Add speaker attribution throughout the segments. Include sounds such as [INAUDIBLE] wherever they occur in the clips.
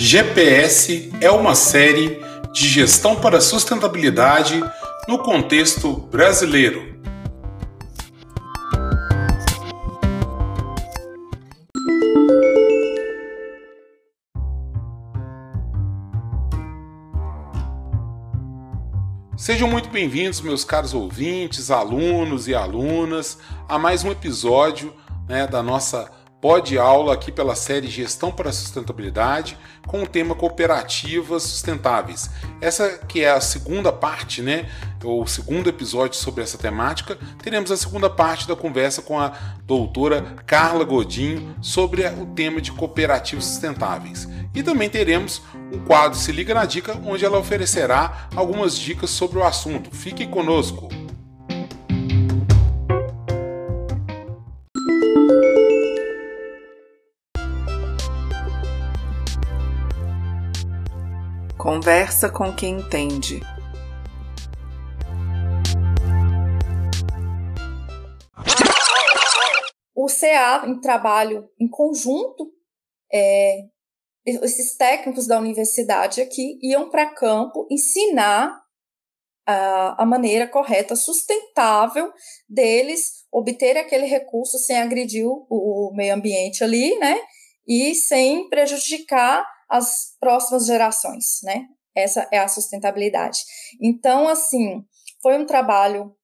Speaker 1: GPS é uma série de gestão para sustentabilidade no contexto brasileiro. Sejam muito bem-vindos, meus caros ouvintes, alunos e alunas, a mais um episódio né, da nossa Pode aula aqui pela série Gestão para a Sustentabilidade com o tema Cooperativas Sustentáveis. Essa que é a segunda parte, né? O segundo episódio sobre essa temática. Teremos a segunda parte da conversa com a doutora Carla Godinho sobre o tema de cooperativas sustentáveis. E também teremos um quadro Se Liga na Dica, onde ela oferecerá algumas dicas sobre o assunto. Fique conosco!
Speaker 2: Conversa com quem entende.
Speaker 3: O CA, em trabalho em conjunto, é, esses técnicos da universidade aqui iam para campo ensinar a, a maneira correta, sustentável deles obter aquele recurso sem agredir o, o meio ambiente ali, né? E sem prejudicar as próximas gerações, né? Essa é a sustentabilidade. Então, assim, foi um trabalho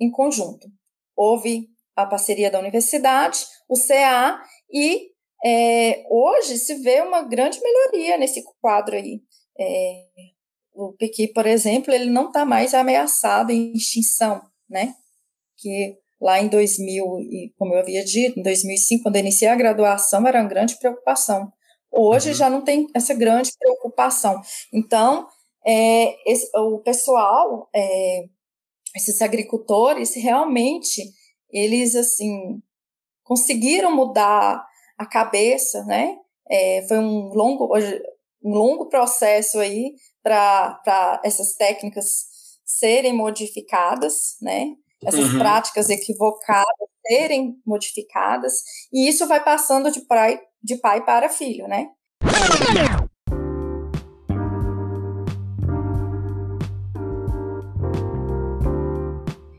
Speaker 3: em conjunto. Houve a parceria da universidade, o CA, e é, hoje se vê uma grande melhoria nesse quadro aí. É, o Pequi, por exemplo, ele não está mais ameaçado em extinção, né? Que lá em 2000, como eu havia dito, em 2005, quando eu iniciei a graduação, era uma grande preocupação. Hoje uhum. já não tem essa grande preocupação. Então, é, esse, o pessoal, é, esses agricultores, realmente, eles, assim, conseguiram mudar a cabeça, né? É, foi um longo, um longo processo aí para essas técnicas serem modificadas, né? Essas uhum. práticas equivocadas serem modificadas, e isso vai passando de pai, de pai para filho, né?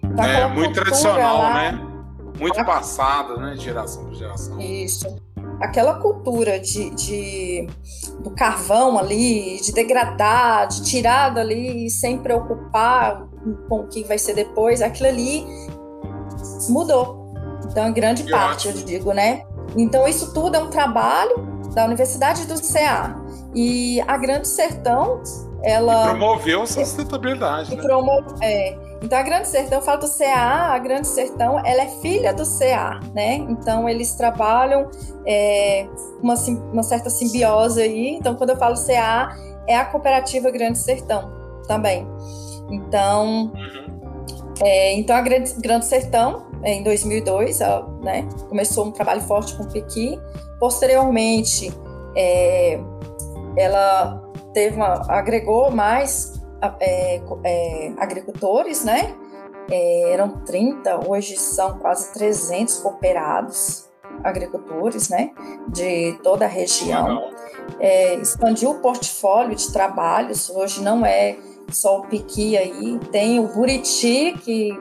Speaker 1: Então, é muito tradicional, lá, né? Muito a... passada, né? De geração para geração.
Speaker 3: Isso. Aquela cultura de, de, do carvão ali, de degradar, de tirar dali sem preocupar com o que vai ser depois, aquilo ali mudou. Então, grande eu parte, acho. eu digo, né? Então, isso tudo é um trabalho da Universidade do CA. E a Grande Sertão, ela.
Speaker 1: E promoveu a sustentabilidade.
Speaker 3: Né? Promo... É. Então, a Grande Sertão, eu falo do CA, a Grande Sertão, ela é filha do CA, né? Então, eles trabalham é, uma, uma certa simbiose aí. Então, quando eu falo CA, é a Cooperativa Grande Sertão também. Então, uhum. é, então a Grande, Grande Sertão, em 2002, ela, né, começou um trabalho forte com o Pequi. Posteriormente, é, ela teve uma, agregou mais é, é, agricultores, né? É, eram 30, hoje são quase 300 cooperados agricultores, né? De toda a região. É, expandiu o portfólio de trabalhos, hoje não é só o Piqui aí, tem o Buriti, que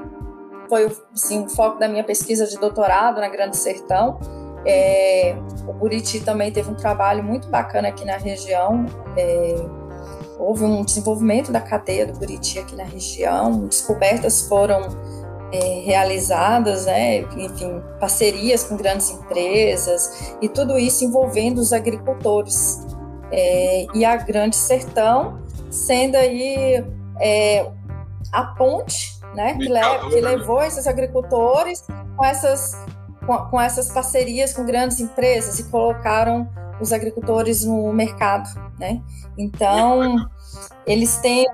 Speaker 3: foi assim, o foco da minha pesquisa de doutorado na Grande Sertão, é, o Buriti também teve um trabalho muito bacana aqui na região. É, houve um desenvolvimento da cadeia do Buriti aqui na região, descobertas foram é, realizadas, né, enfim, parcerias com grandes empresas e tudo isso envolvendo os agricultores. É, e a Grande Sertão sendo aí é, a ponte né, que, le que levou esses agricultores com essas com, com essas parcerias com grandes empresas e colocaram os agricultores no mercado, né? Então, eles têm,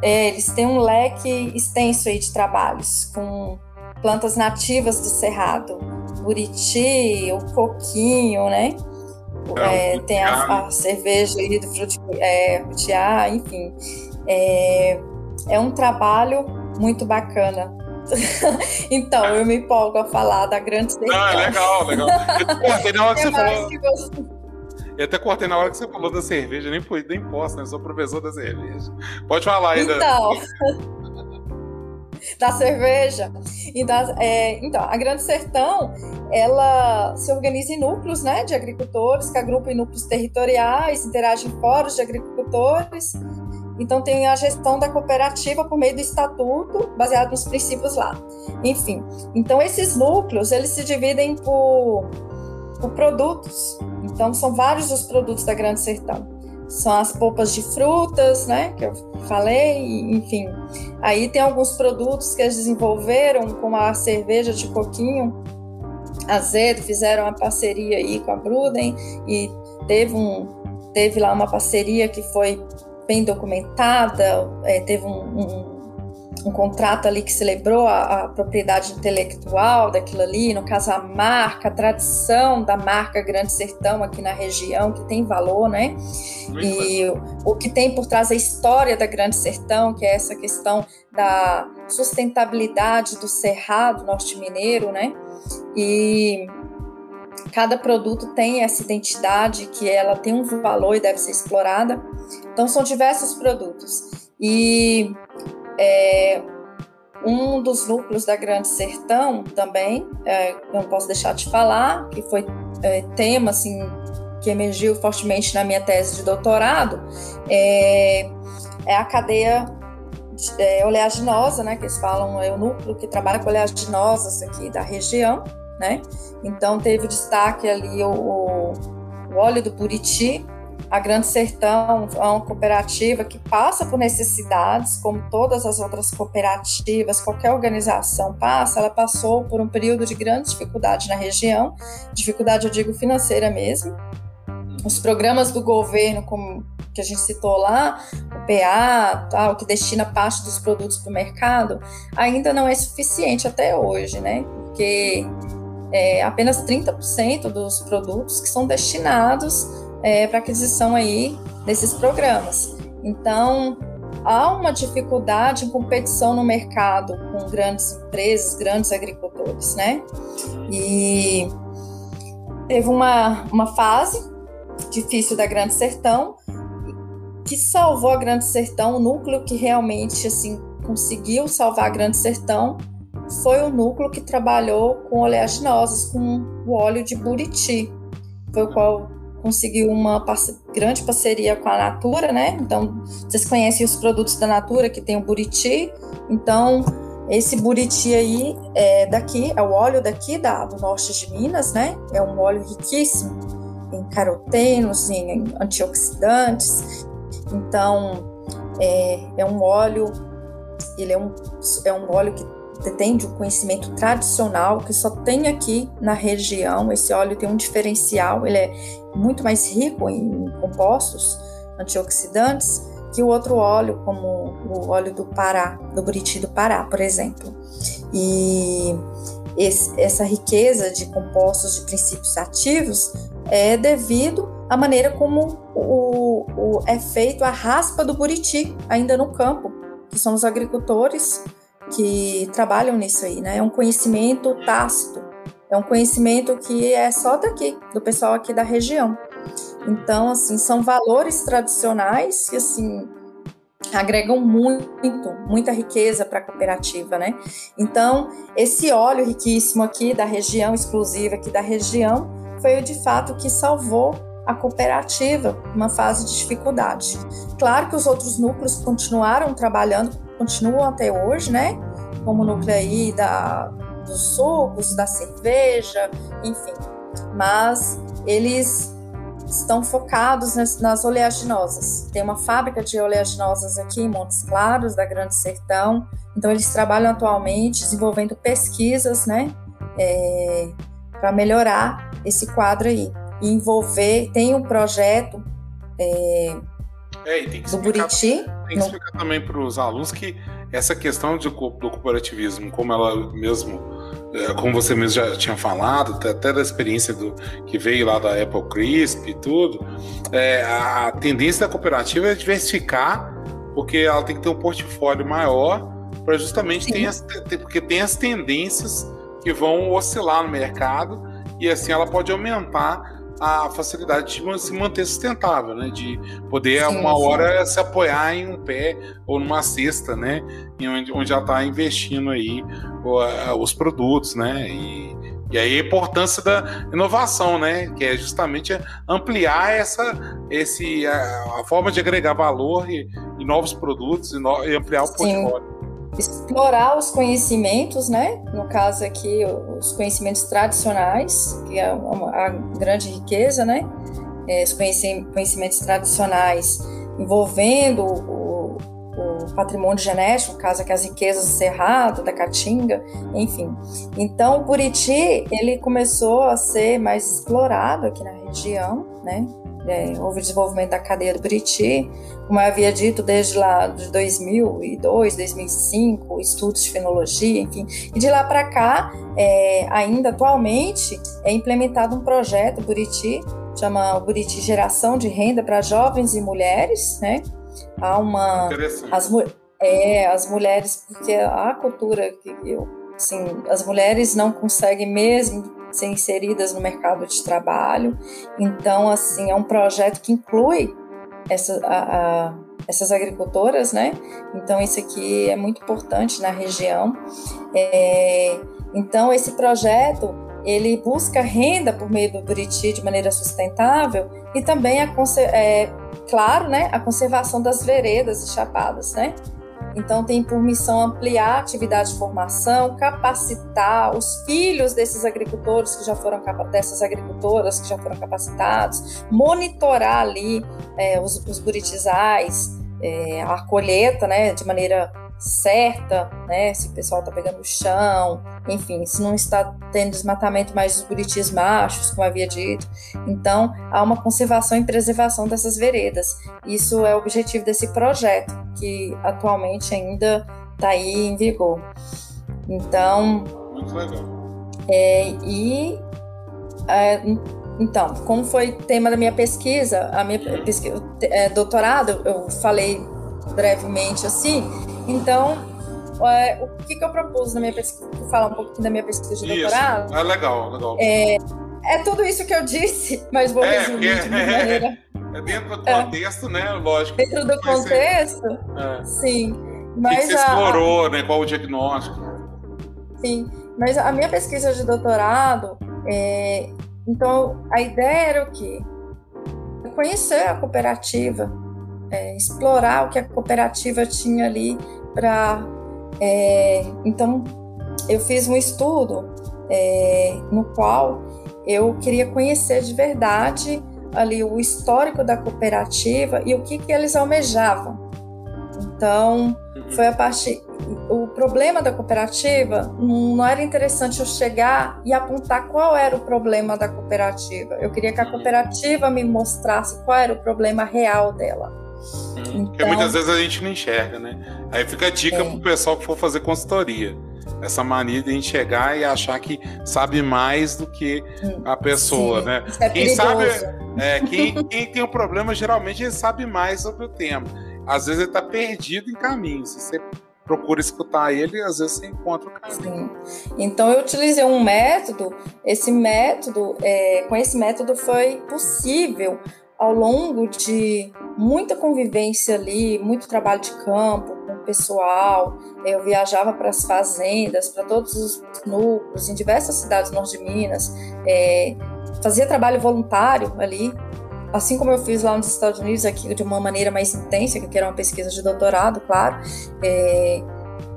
Speaker 3: é, eles têm um leque extenso aí de trabalhos, com plantas nativas do cerrado, buriti, o coquinho, né? É, tem a, a, cerveja aí do frutiar, é, enfim. É, é um trabalho muito bacana [LAUGHS] então, eu me empolgo a falar da grande
Speaker 1: sertão. Ah, legal, legal. [LAUGHS] Pô, tem hora que você falou. Que você... Eu até cortei na hora que você falou da cerveja, nem, foi, nem posso, né? Eu sou professor da cerveja. Pode falar ainda.
Speaker 3: Então. [LAUGHS] da cerveja. E da, é, então, a Grande Sertão, ela se organiza em núcleos né, de agricultores, que agrupam em núcleos territoriais, interagem em fóruns de agricultores. Então, tem a gestão da cooperativa por meio do estatuto, baseado nos princípios lá. Enfim, então esses núcleos, eles se dividem por, por produtos. Então, são vários os produtos da Grande Sertão são as polpas de frutas, né, que eu falei, enfim. Aí tem alguns produtos que eles desenvolveram, como a cerveja de coquinho azedo, fizeram uma parceria aí com a Bruden e teve um teve lá uma parceria que foi bem documentada, é, teve um, um um contrato ali que celebrou a, a, propriedade intelectual daquilo ali, no caso a marca, a tradição da marca Grande Sertão aqui na região, que tem valor, né? Muito e o, o que tem por trás a história da Grande Sertão, que é essa questão da sustentabilidade do cerrado norte-mineiro, né? E cada produto tem essa identidade que ela tem um valor e deve ser explorada. Então são diversos produtos. E é, um dos núcleos da Grande Sertão também, é, não posso deixar de falar, que foi é, tema assim que emergiu fortemente na minha tese de doutorado, é, é a cadeia é, oleaginosa, né, que eles falam, é o núcleo que trabalha com oleaginosas aqui da região, né? Então teve destaque ali o, o óleo do Buriti, a Grande Sertão é uma cooperativa que passa por necessidades, como todas as outras cooperativas, qualquer organização passa. Ela passou por um período de grande dificuldade na região, dificuldade, eu digo, financeira mesmo. Os programas do governo, como que a gente citou lá, o PA, tal, que destina parte dos produtos para o mercado, ainda não é suficiente até hoje, né? Porque é, apenas 30% dos produtos que são destinados é, para aquisição aí desses programas. Então, há uma dificuldade em competição no mercado com grandes empresas, grandes agricultores, né? E teve uma, uma fase difícil da Grande Sertão que salvou a Grande Sertão, o núcleo que realmente assim conseguiu salvar a Grande Sertão foi o núcleo que trabalhou com oleaginosas, com o óleo de buriti, foi o qual conseguiu uma grande parceria com a Natura, né? Então, vocês conhecem os produtos da Natura, que tem o Buriti. Então, esse Buriti aí é daqui, é o óleo daqui da, do norte de Minas, né? É um óleo riquíssimo em carotenos, em antioxidantes. Então, é, é um óleo, ele é um, é um óleo que detém de um conhecimento tradicional que só tem aqui na região. Esse óleo tem um diferencial, ele é muito mais rico em compostos antioxidantes que o outro óleo, como o óleo do Pará, do Buriti do Pará, por exemplo. E esse, essa riqueza de compostos de princípios ativos é devido à maneira como o, o, é feito a raspa do buriti ainda no campo, que são os agricultores que trabalham nisso aí, né? É um conhecimento tácito, é um conhecimento que é só daqui, do pessoal aqui da região. Então, assim, são valores tradicionais que, assim, agregam muito, muita riqueza para a cooperativa, né? Então, esse óleo riquíssimo aqui da região, exclusivo aqui da região, foi de fato que salvou a cooperativa numa fase de dificuldade. Claro que os outros núcleos continuaram trabalhando continuam até hoje, né? Como o núcleo aí da, dos sucos, da cerveja, enfim. Mas eles estão focados nas, nas, oleaginosas. Tem uma fábrica de oleaginosas aqui em Montes Claros, da Grande Sertão. Então, eles trabalham atualmente desenvolvendo pesquisas, né? É, para melhorar esse quadro aí. E envolver, tem um projeto é,
Speaker 1: é, do Buriti. Tem que explicar também para os alunos que essa questão de, do cooperativismo, como ela mesmo, é, como você mesmo já tinha falado, até da experiência do que veio lá da Apple Crisp e tudo, é, a tendência da cooperativa é diversificar, porque ela tem que ter um portfólio maior para justamente ter as, porque tem as tendências que vão oscilar no mercado e assim ela pode aumentar a facilidade de se manter sustentável, né? De poder, sim, uma sim. hora, se apoiar em um pé ou numa cesta, né? Onde, onde já está investindo aí os produtos, né? E, e aí a importância da inovação, né? Que é justamente ampliar essa, esse, a, a forma de agregar valor e, e novos produtos e, no, e ampliar o portfólio
Speaker 3: explorar os conhecimentos, né? No caso aqui, os conhecimentos tradicionais, que é a grande riqueza, né? É, os conhecimentos tradicionais envolvendo o, o patrimônio genético, no caso aqui as riquezas do Cerrado, da Caatinga, enfim. Então, o Buriti, ele começou a ser mais explorado aqui na região, né? É, houve o desenvolvimento da cadeia do Buriti, como eu havia dito, desde lá de 2002, 2005, estudos de fenologia, enfim. E de lá para cá, é, ainda atualmente, é implementado um projeto Buriti, chama Buriti Geração de Renda para Jovens e Mulheres, né? Há uma... As, é, as mulheres, porque a cultura que eu, assim, as mulheres não conseguem mesmo ser inseridas no mercado de trabalho. Então, assim, é um projeto que inclui essa, a, a, essas agricultoras, né? Então, isso aqui é muito importante na região. É, então, esse projeto ele busca renda por meio do Buriti de maneira sustentável e também, a, é, claro, né, a conservação das veredas e chapadas, né? Então, tem por missão ampliar a atividade de formação, capacitar os filhos desses agricultores que já foram dessas agricultoras que já foram capacitados, monitorar ali é, os, os buritizais, é, a colheita, né, de maneira certa, né? Se o pessoal está pegando o chão, enfim, se não está tendo desmatamento mais dos buritis machos, como havia dito. Então, há uma conservação e preservação dessas veredas. Isso é o objetivo desse projeto, que atualmente ainda está aí em vigor. Então.
Speaker 1: Muito legal.
Speaker 3: É, e. É, então, como foi tema da minha pesquisa, a minha pesquisa, é, doutorado, eu falei brevemente assim, então, é, o que, que eu propus na minha pesquisa, falar um pouquinho da minha pesquisa de isso. doutorado.
Speaker 1: É legal, legal.
Speaker 3: É, é tudo isso que eu disse, [LAUGHS] mas vou é, resumir é, de uma maneira.
Speaker 1: É dentro do contexto, né? Lógico.
Speaker 3: Dentro do contexto, é. sim.
Speaker 1: Mas o que, você a, explorou, né? Qual o diagnóstico?
Speaker 3: Sim, mas a minha pesquisa de doutorado, é, então a ideia era o quê? Conhecer a cooperativa, é, explorar o que a cooperativa tinha ali para. É, então, eu fiz um estudo é, no qual eu queria conhecer de verdade ali o histórico da cooperativa e o que, que eles almejavam. Então, uhum. foi a parte. O problema da cooperativa não era interessante eu chegar e apontar qual era o problema da cooperativa. Eu queria que a uhum. cooperativa me mostrasse qual era o problema real dela.
Speaker 1: Então, muitas vezes a gente não enxerga, né? Aí fica a dica é. pro pessoal que for fazer consultoria. Essa mania de a gente chegar e achar que sabe mais do que hum, a pessoa, Sim, né?
Speaker 3: É quem sabe,
Speaker 1: é, [LAUGHS] quem, quem tem um problema geralmente ele sabe mais sobre o tema. Às vezes ele está perdido em caminho. Se você procura escutar ele, às vezes você encontra o caminho.
Speaker 3: Sim. Então eu utilizei um método. Esse método, é, com esse método foi possível ao longo de muita convivência ali, muito trabalho de campo com o pessoal, eu viajava para as fazendas, para todos os núcleos, em diversas cidades do norte de Minas, é, fazia trabalho voluntário ali, assim como eu fiz lá nos Estados Unidos, aqui de uma maneira mais intensa, que era uma pesquisa de doutorado, claro, é,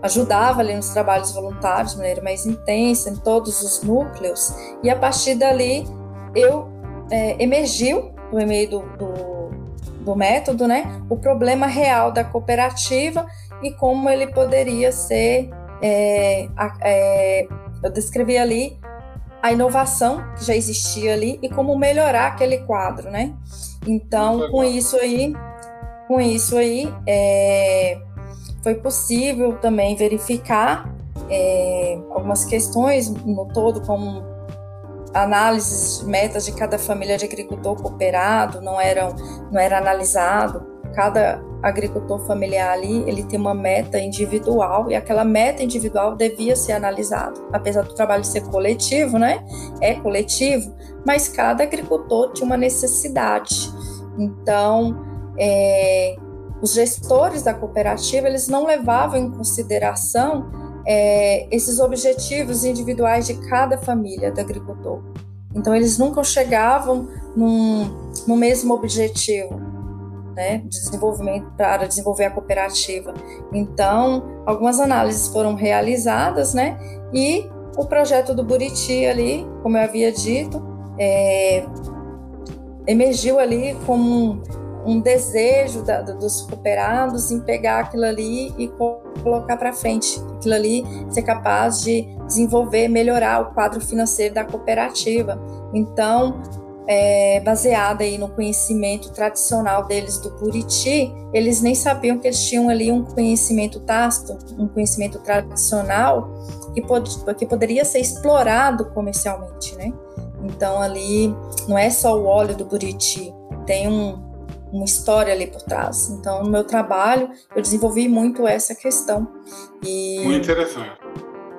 Speaker 3: ajudava ali nos trabalhos voluntários de maneira mais intensa, em todos os núcleos, e a partir dali eu é, emergiu no meio do, do, do método, né, o problema real da cooperativa e como ele poderia ser. É, é, eu descrevi ali a inovação que já existia ali e como melhorar aquele quadro, né? Então, com isso aí, com isso aí, é, foi possível também verificar é, algumas questões no todo, como análises, metas de cada família de agricultor cooperado não eram, não era analisado cada agricultor familiar ali, ele tem uma meta individual e aquela meta individual devia ser analisada. Apesar do trabalho ser coletivo, né? É coletivo, mas cada agricultor tinha uma necessidade. Então, é, os gestores da cooperativa, eles não levavam em consideração é, esses objetivos individuais de cada família do agricultor. Então, eles nunca chegavam num, no mesmo objetivo né, de desenvolvimento para desenvolver a cooperativa. Então, algumas análises foram realizadas, né, e o projeto do Buriti ali, como eu havia dito, é, emergiu ali como um, um desejo da, dos cooperados em pegar aquilo ali e colocar para frente, aquilo ali ser capaz de desenvolver, melhorar o quadro financeiro da cooperativa. Então, é, baseada aí no conhecimento tradicional deles do Buriti, eles nem sabiam que eles tinham ali um conhecimento tácito, um conhecimento tradicional que, pod que poderia ser explorado comercialmente, né? Então ali não é só o óleo do Buriti, tem um, uma história ali por trás. Então no meu trabalho eu desenvolvi muito essa questão.
Speaker 1: E, muito interessante.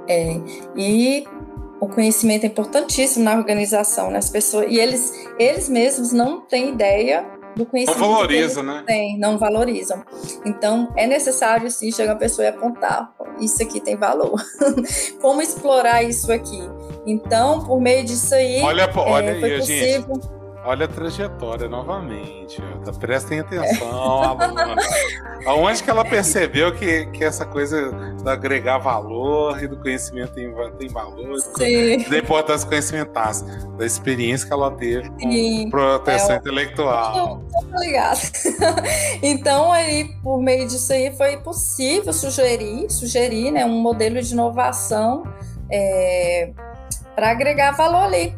Speaker 3: É, e o conhecimento é importantíssimo na organização, né? As pessoas e eles eles mesmos não têm ideia do conhecimento.
Speaker 1: Não valoriza, né?
Speaker 3: Não valorizam. Então é necessário sim chegar uma pessoa e apontar, isso aqui tem valor. [LAUGHS] Como explorar isso aqui? Então, por meio disso aí,
Speaker 1: olha, é, olha aí, possível... gente Olha a trajetória novamente. Tá, prestem atenção, aluna. Aonde que ela percebeu que, que essa coisa de agregar valor e do conhecimento tem, tem valor, Sim. da importância do conhecimento da experiência que ela teve com Sim. proteção é, intelectual.
Speaker 3: Obrigada. [LAUGHS] então, aí, por meio disso aí, foi possível sugerir, sugerir né, um modelo de inovação é, para agregar valor ali.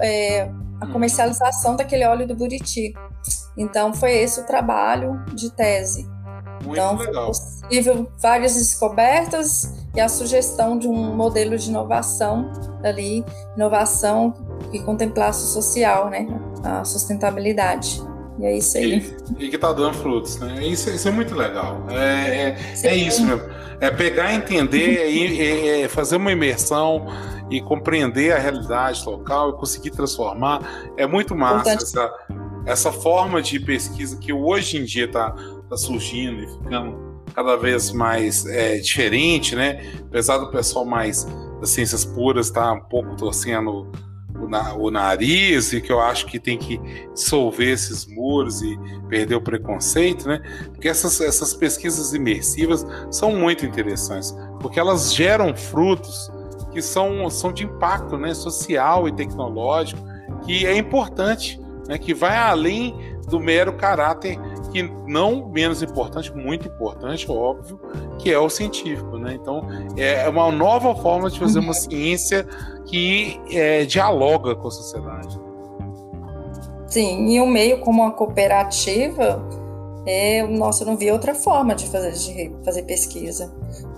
Speaker 3: É, a comercialização daquele óleo do Buriti. Então foi esse o trabalho de tese.
Speaker 1: Muito
Speaker 3: então
Speaker 1: legal.
Speaker 3: foi possível várias descobertas e a sugestão de um modelo de inovação ali, inovação que contemplasse o social, né, a sustentabilidade. E é isso aí.
Speaker 1: E, e que está dando frutos, né? Isso, isso é muito legal. É, é, é isso mesmo. É pegar, entender e, fazer uma imersão e compreender a realidade local e conseguir transformar. É muito massa essa, essa forma de pesquisa que hoje em dia está tá surgindo e ficando cada vez mais é, diferente, né? Apesar do pessoal mais das ciências puras estar tá um pouco torcendo o, na, o, nariz e que eu acho que tem que dissolver esses muros e perder o preconceito, né? Porque essas, essas pesquisas imersivas são muito interessantes, porque elas geram frutos que são, são de impacto né, social e tecnológico, que é importante, né, que vai além do mero caráter, que não menos importante, muito importante, óbvio, que é o científico. Né? Então, é uma nova forma de fazer uma uhum. ciência que é, dialoga com a sociedade.
Speaker 3: Sim, e um meio como a cooperativa, é, nossa, eu não vi outra forma de fazer, de fazer pesquisa,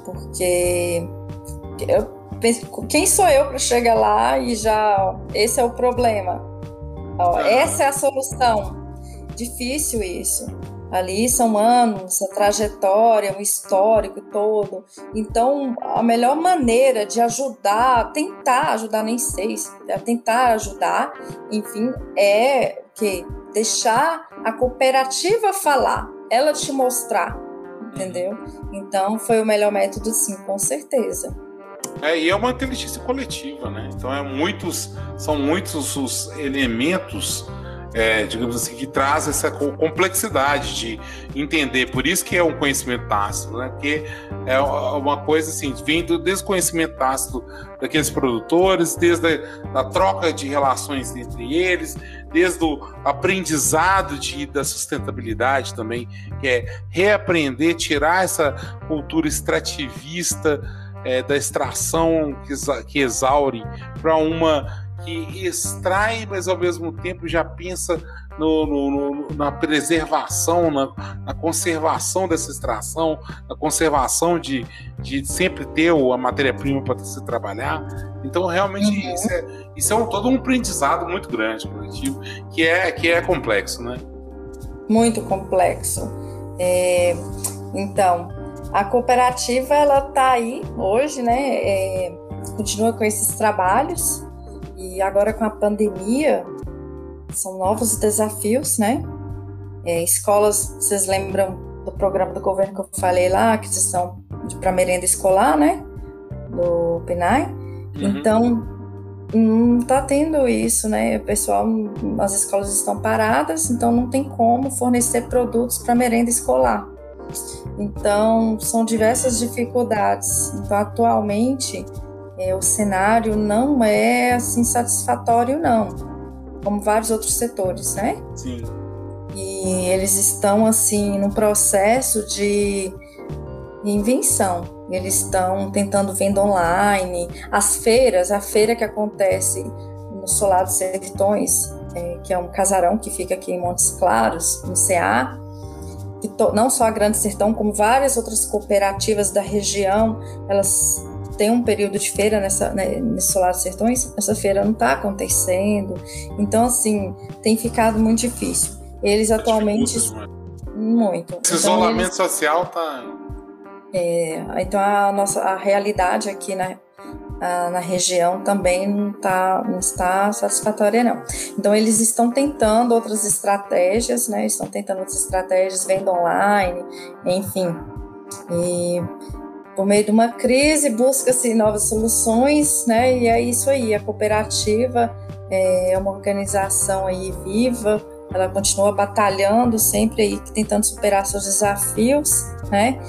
Speaker 3: porque eu quem sou eu para chegar lá e já esse é o problema? Ó, essa é a solução. Difícil isso. Ali são anos, a trajetória, o histórico todo. Então, a melhor maneira de ajudar, tentar ajudar, nem sei, é tentar ajudar, enfim, é que deixar a cooperativa falar, ela te mostrar, entendeu? Então, foi o melhor método, sim, com certeza.
Speaker 1: É, e é uma inteligência coletiva, né? Então é muitos, são muitos os elementos, é, digamos assim, que trazem essa complexidade de entender. Por isso que é um conhecimento tácito, né? Porque é uma coisa assim, vindo desde o conhecimento tácito daqueles produtores, desde a, a troca de relações entre eles, desde o aprendizado de, da sustentabilidade também, que é reaprender, tirar essa cultura extrativista é, da extração que, que exaure para uma que extrai, mas ao mesmo tempo já pensa no, no, no, na preservação, na, na, conservação dessa extração, na conservação de, de sempre ter a matéria-prima para se trabalhar. Então, realmente, uhum. isso é, isso é um, todo um aprendizado muito grande coletivo, que é, que é complexo, né?
Speaker 3: Muito complexo. É, então, a cooperativa ela está aí hoje, né? É, continua com esses trabalhos e agora com a pandemia são novos desafios, né? É, escolas, vocês lembram do programa do governo que eu falei lá, aquisição para merenda escolar, né? Do PNAE. Uhum. Então, não está tendo isso, né? O pessoal, as escolas estão paradas, então não tem como fornecer produtos para merenda escolar. Então, são diversas dificuldades. Então, atualmente, é, o cenário não é assim satisfatório, não, como vários outros setores, né?
Speaker 1: Sim.
Speaker 3: E eles estão assim num processo de invenção. Eles estão tentando venda online, as feiras, a feira que acontece no Solar dos Sertões, é, que é um casarão que fica aqui em Montes Claros, no CA, que to, não só a Grande Sertão, como várias outras cooperativas da região, elas têm um período de feira nessa, né, nesse Solar Sertões, essa feira não está acontecendo. Então, assim, tem ficado muito difícil. Eles tá atualmente. Muito.
Speaker 1: Esse então, isolamento eles, social tá.
Speaker 3: É, então a nossa a realidade aqui na, a, na região também não, tá, não está satisfatória não. Então eles estão tentando outras estratégias, né? Estão tentando outras estratégias, venda online, enfim. E por meio de uma crise busca-se novas soluções, né? E é isso aí. A cooperativa é uma organização aí viva, ela continua batalhando sempre aí, tentando superar seus desafios, né?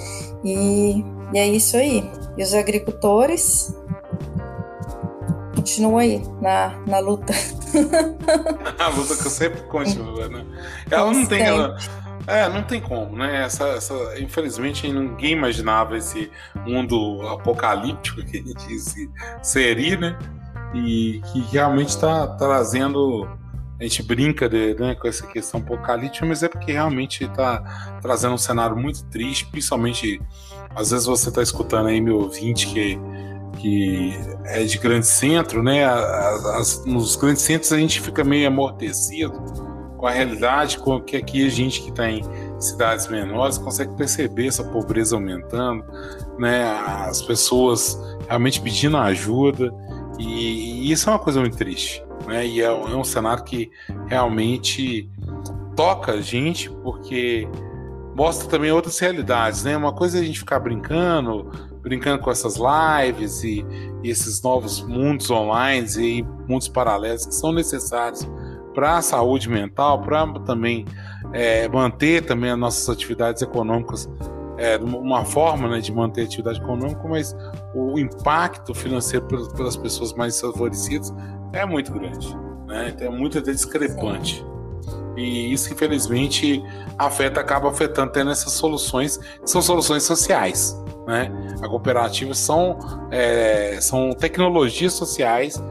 Speaker 3: E, e é isso aí. E os agricultores continuam aí na, na luta. [LAUGHS]
Speaker 1: a luta que eu sempre continua, né? Ela não tem. Ela, é, não tem como, né? Essa, essa, infelizmente, ninguém imaginava esse mundo apocalíptico que a gente disse seria, né? E que realmente está trazendo a gente brinca de, né, com essa questão apocalíptica, mas é porque realmente está trazendo um cenário muito triste, principalmente às vezes você está escutando aí meu ouvinte que, que é de grande centro, né? As, nos grandes centros a gente fica meio amortecido com a realidade, com que aqui a gente que está em cidades menores consegue perceber essa pobreza aumentando, né? As pessoas realmente pedindo ajuda e, e isso é uma coisa muito triste né? E é, é um cenário que realmente toca a gente, porque mostra também outras realidades, né? Uma coisa é a gente ficar brincando, brincando com essas lives e, e esses novos mundos online e mundos paralelos que são necessários para a saúde mental, para também é, manter também as nossas atividades econômicas, é, uma forma né, de manter a atividade econômica, mas o impacto financeiro pelas pessoas mais favorecidas é muito grande, né? Então é muito discrepante. E isso, infelizmente, afeta, acaba afetando tendo essas soluções, que são soluções sociais. Né? A cooperativa são, é, são tecnologias sociais,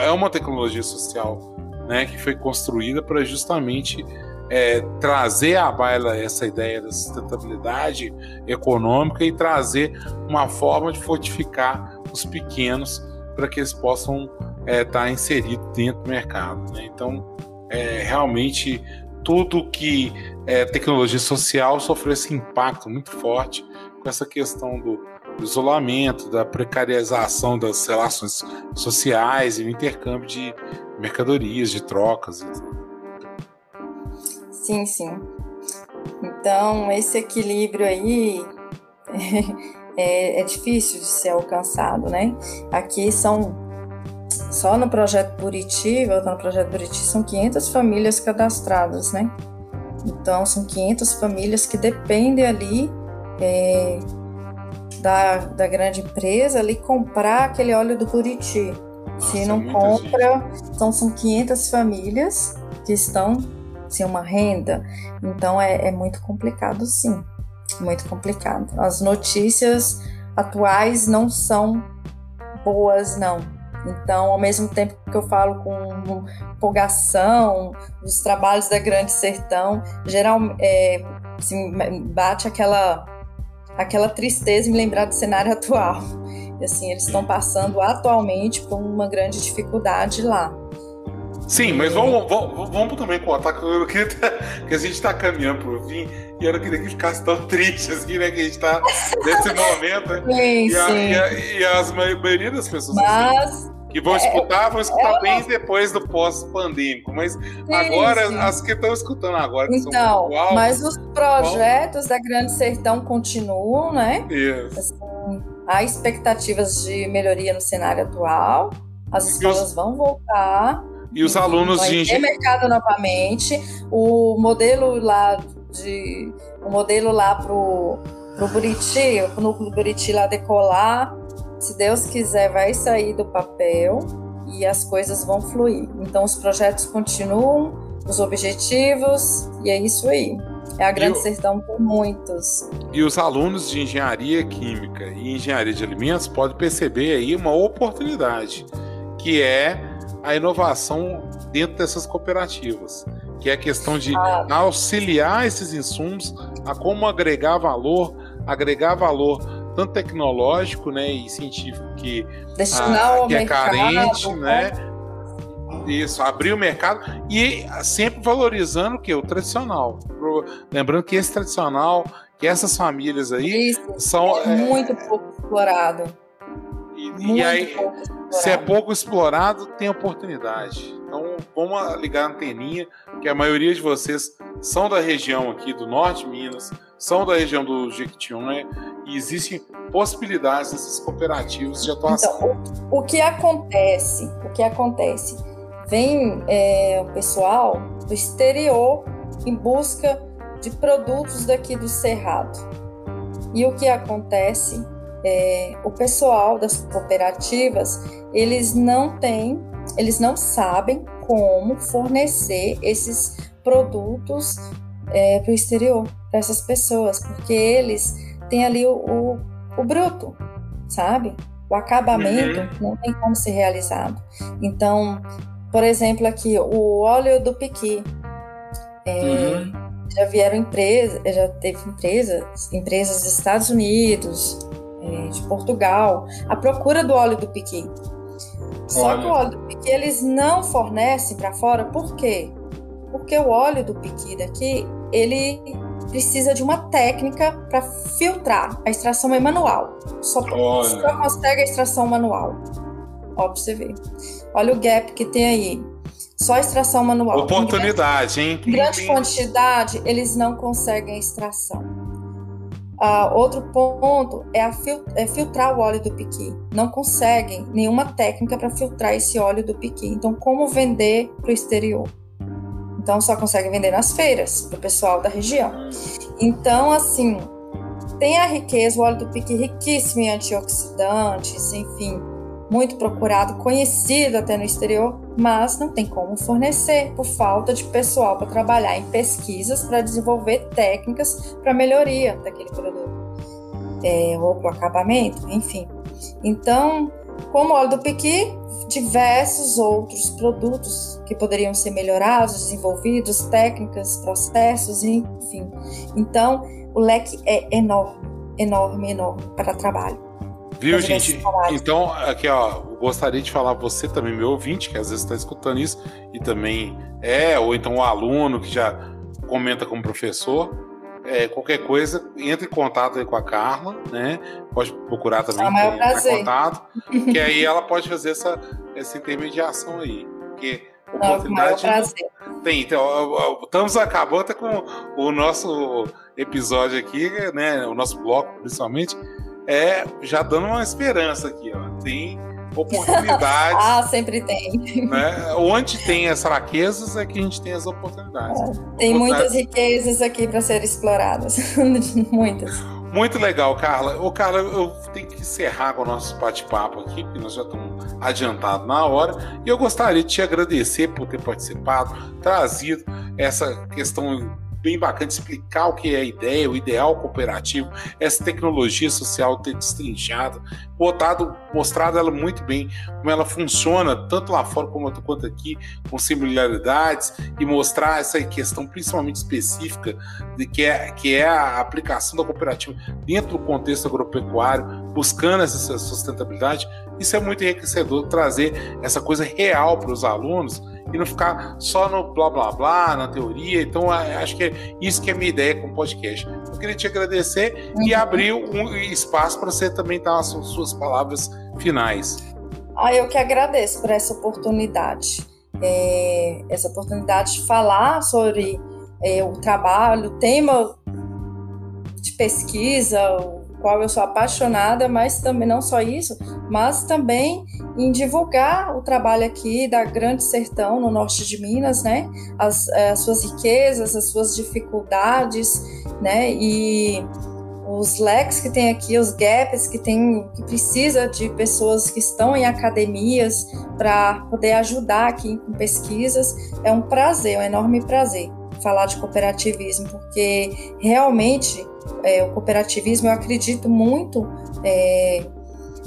Speaker 1: é uma tecnologia social né, que foi construída para justamente é, trazer à baila essa ideia da sustentabilidade econômica e trazer uma forma de fortificar os pequenos para que eles possam está é, tá inserido dentro do mercado. Né? Então, é, realmente, tudo que é tecnologia social sofreu esse impacto muito forte com essa questão do, isolamento, da precarização das relações sociais e o intercâmbio de mercadorias, de trocas.
Speaker 3: Sim, sim. Então, esse equilíbrio aí [LAUGHS] é, é, difícil de ser alcançado, né? Aqui são só no projeto Buriti, voltando no projeto Buriti, são 500 famílias cadastradas, né? Então, são 500 famílias que dependem ali é, da, da grande empresa ali comprar aquele óleo do Buriti. Nossa, Se não compra, então são 500 famílias que estão sem uma renda. Então, é, é muito complicado, sim. Muito complicado. As notícias atuais não são boas, não então, ao mesmo tempo que eu falo com empolgação dos trabalhos da Grande Sertão, geral, é, assim, bate aquela, aquela tristeza em me lembrar do cenário [LAUGHS] atual. E, assim, eles estão passando atualmente por uma grande dificuldade lá.
Speaker 1: Sim, mas vamos, vamos, vamos também contar que, eu queria, [LAUGHS] que a gente está caminhando para o fim e eu não queria que ficasse tão [LAUGHS] triste assim, né? Que a gente está nesse momento. Né?
Speaker 3: Sim,
Speaker 1: e, a,
Speaker 3: sim.
Speaker 1: E, a, e, as maioria das pessoas
Speaker 3: mas,
Speaker 1: assim, que vão escutar, é, vão escutar é bem depois do pós-pandêmico. Mas sim, agora, sim. as que estão escutando agora, que
Speaker 3: então, atual, mas os projetos bom. da Grande Sertão continuam, né?
Speaker 1: Isso.
Speaker 3: Assim, há expectativas de melhoria no cenário atual. As escolas os... vão voltar.
Speaker 1: E os alunos
Speaker 3: vai
Speaker 1: de engenharia.
Speaker 3: mercado novamente. O modelo lá de. O modelo lá pro, pro Buriti, o núcleo Buriti lá decolar, se Deus quiser, vai sair do papel e as coisas vão fluir. Então os projetos continuam, os objetivos, e é isso aí. É a Grande o... Sertão por muitos.
Speaker 1: E os alunos de engenharia química e engenharia de alimentos podem perceber aí uma oportunidade, que é a inovação dentro dessas cooperativas, que é a questão de ah. auxiliar esses insumos a como agregar valor, agregar valor tanto tecnológico, né, e científico que,
Speaker 3: a,
Speaker 1: que é
Speaker 3: mercado,
Speaker 1: carente, né? Isso, abrir o mercado e sempre valorizando o que? O tradicional. Lembrando que esse tradicional, que essas famílias aí
Speaker 3: Isso,
Speaker 1: são.
Speaker 3: É muito é, pouco explorado.
Speaker 1: E, e aí, se é pouco explorado, tem oportunidade. Então, vamos ligar a anteninha, que a maioria de vocês são da região aqui do norte de Minas, são da região do Jequitinhonha, e existem possibilidades desses cooperativos de atuação.
Speaker 3: Então, o, o que acontece? O que acontece? Vem é, o pessoal do exterior em busca de produtos daqui do Cerrado. E o que acontece? É, o pessoal das cooperativas eles não têm, eles não sabem como fornecer esses produtos é, para o exterior para essas pessoas, porque eles têm ali o, o, o bruto, sabe? O acabamento uhum. não tem como ser realizado. Então, por exemplo, aqui o óleo do piqui. É, uhum. Já vieram empresas, já teve empresas, empresas dos Estados Unidos, é, de Portugal, a procura do óleo do piqui. Só Olha. que o óleo do piqui eles não fornecem para fora, por quê? Porque o óleo do piqui daqui, ele precisa de uma técnica para filtrar. A extração é manual. Só, só consegue a extração manual. Ó, pra você ver. Olha o gap que tem aí. Só a extração manual.
Speaker 1: Oportunidade, hein?
Speaker 3: Em grande quantidade, eles não conseguem a extração. Uh, outro ponto é, fil é, filtrar o óleo do piqui. Não conseguem nenhuma técnica para filtrar esse óleo do piqui. Então, como vender para o exterior? Então, só conseguem vender nas feiras para o pessoal da região. Então, assim, tem a riqueza, o óleo do piqui riquíssimo em antioxidantes, enfim, muito procurado, conhecido até no exterior, mas não tem como fornecer por falta de pessoal para trabalhar em pesquisas para desenvolver técnicas para melhoria daquele produto, é, ou para o acabamento, enfim. Então, como óleo do piqui, diversos outros produtos que poderiam ser melhorados, desenvolvidos, técnicas, processos, enfim. Então, o leque é enorme, enorme, enorme para trabalho.
Speaker 1: Viu, gente? Então, aqui, ó, gostaria de falar você também, meu ouvinte, que às vezes está escutando isso, e também é, ou então o aluno que já comenta como professor. É, qualquer coisa, entre em contato aí com a Carla, né? Pode procurar também
Speaker 3: é
Speaker 1: contato, [LAUGHS] que aí ela pode fazer essa, essa intermediação aí. Porque oportunidade.
Speaker 3: Não,
Speaker 1: tem, então, estamos acabando com o nosso episódio aqui, né? O nosso bloco, principalmente é já dando uma esperança aqui, ó. Tem oportunidades. [LAUGHS]
Speaker 3: ah, sempre tem.
Speaker 1: Né? Onde tem as fraquezas é que a gente tem as oportunidades. É,
Speaker 3: tem muitas riquezas aqui para serem exploradas. [LAUGHS] muitas.
Speaker 1: Muito legal, Carla. Ô, Carla, eu tenho que encerrar com o nosso bate-papo aqui, porque nós já estamos adiantados na hora. E eu gostaria de te agradecer por ter participado, trazido essa questão bem bacana explicar o que é a ideia, o ideal cooperativo, essa tecnologia social ter destrinchado, botado, mostrado ela muito bem, como ela funciona, tanto lá fora como quanto aqui, com similaridades, e mostrar essa questão principalmente específica de que é, que é a aplicação da cooperativa dentro do contexto agropecuário, buscando essa sustentabilidade. Isso é muito enriquecedor trazer essa coisa real para os alunos e não ficar só no blá blá blá, na teoria. Então, acho que é isso que é a minha ideia com o podcast. Eu queria te agradecer uhum. e abrir um espaço para você também dar as suas palavras finais.
Speaker 3: Ah, eu que agradeço por essa oportunidade. É, essa oportunidade de falar sobre é, o trabalho, o tema de pesquisa, o qual eu sou apaixonada, mas também não só isso, mas também em divulgar o trabalho aqui da Grande Sertão, no norte de Minas, né? As, as suas riquezas, as suas dificuldades, né? E os leques que tem aqui, os gaps que tem, que precisa de pessoas que estão em academias para poder ajudar aqui com pesquisas. É um prazer, um enorme prazer falar de cooperativismo, porque realmente é, o cooperativismo eu acredito muito é,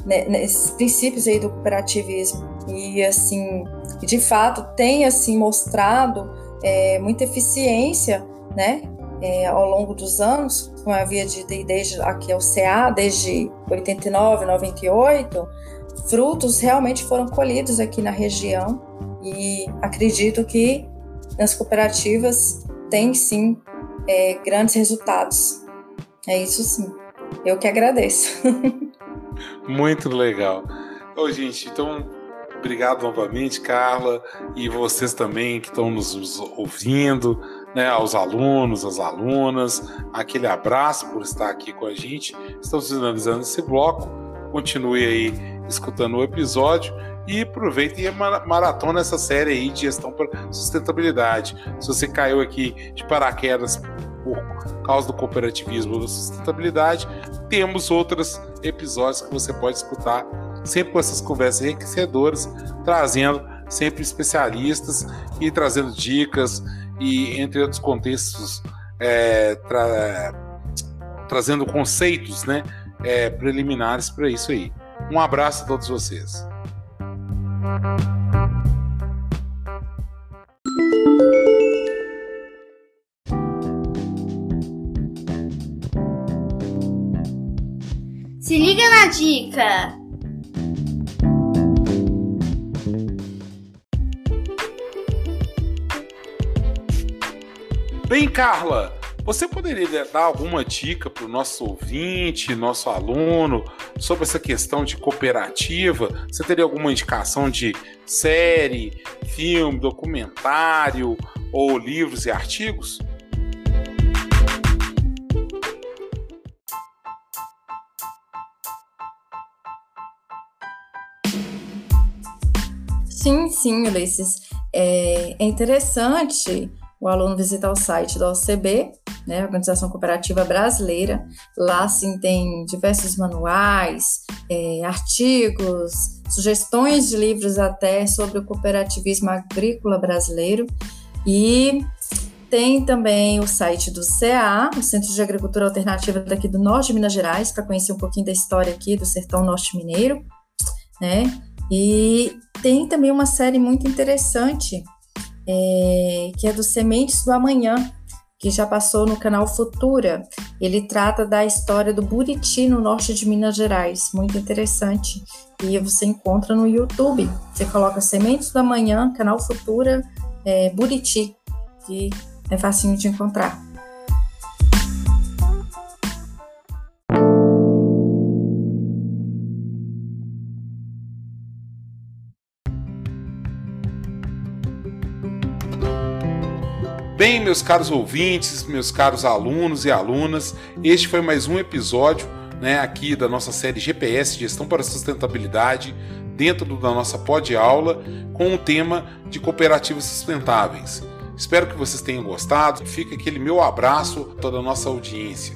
Speaker 3: nesses princípios aí do cooperativismo e assim de fato tem assim mostrado é, muita eficiência, né? é, ao longo dos anos, como havia dito desde aqui ao CA, desde 89, 98, frutos realmente foram colhidos aqui na região e acredito que nas cooperativas tem sim é, grandes resultados. É isso sim. Eu que agradeço. [LAUGHS]
Speaker 1: Muito legal. Ô, gente, então obrigado novamente, Carla, e vocês também que estão nos ouvindo né, aos alunos, às alunas, aquele abraço por estar aqui com a gente. Estamos finalizando esse bloco. Continue aí escutando o episódio e aproveite e maratona essa série aí de gestão para sustentabilidade. Se você caiu aqui de paraquedas por causa do cooperativismo ou da sustentabilidade, temos outros episódios que você pode escutar sempre com essas conversas enriquecedoras, trazendo sempre especialistas e trazendo dicas e entre outros contextos é, tra trazendo conceitos né, é, preliminares para isso aí. Um abraço a todos vocês.
Speaker 4: Se liga na dica!
Speaker 1: Bem, Carla, você poderia dar alguma dica para o nosso ouvinte, nosso aluno, sobre essa questão de cooperativa? Você teria alguma indicação de série, filme, documentário ou livros e artigos?
Speaker 3: Sim, sim, Ulisses. É, é interessante o aluno visita o site da OCB, né, Organização Cooperativa Brasileira. Lá, sim, tem diversos manuais, é, artigos, sugestões de livros até sobre o cooperativismo agrícola brasileiro. E tem também o site do CA, o Centro de Agricultura Alternativa daqui do Norte de Minas Gerais, para conhecer um pouquinho da história aqui do sertão norte mineiro, né? E tem também uma série muito interessante é, que é do Sementes do Amanhã, que já passou no canal Futura. Ele trata da história do Buriti no norte de Minas Gerais, muito interessante. E você encontra no YouTube. Você coloca Sementes do Amanhã, canal Futura, é, Buriti, que é facinho de encontrar.
Speaker 1: Bem, meus caros ouvintes, meus caros alunos e alunas, este foi mais um episódio né, aqui da nossa série GPS Gestão para Sustentabilidade, dentro da nossa pod aula, com o tema de cooperativas sustentáveis. Espero que vocês tenham gostado. Fica aquele meu abraço a toda a nossa audiência.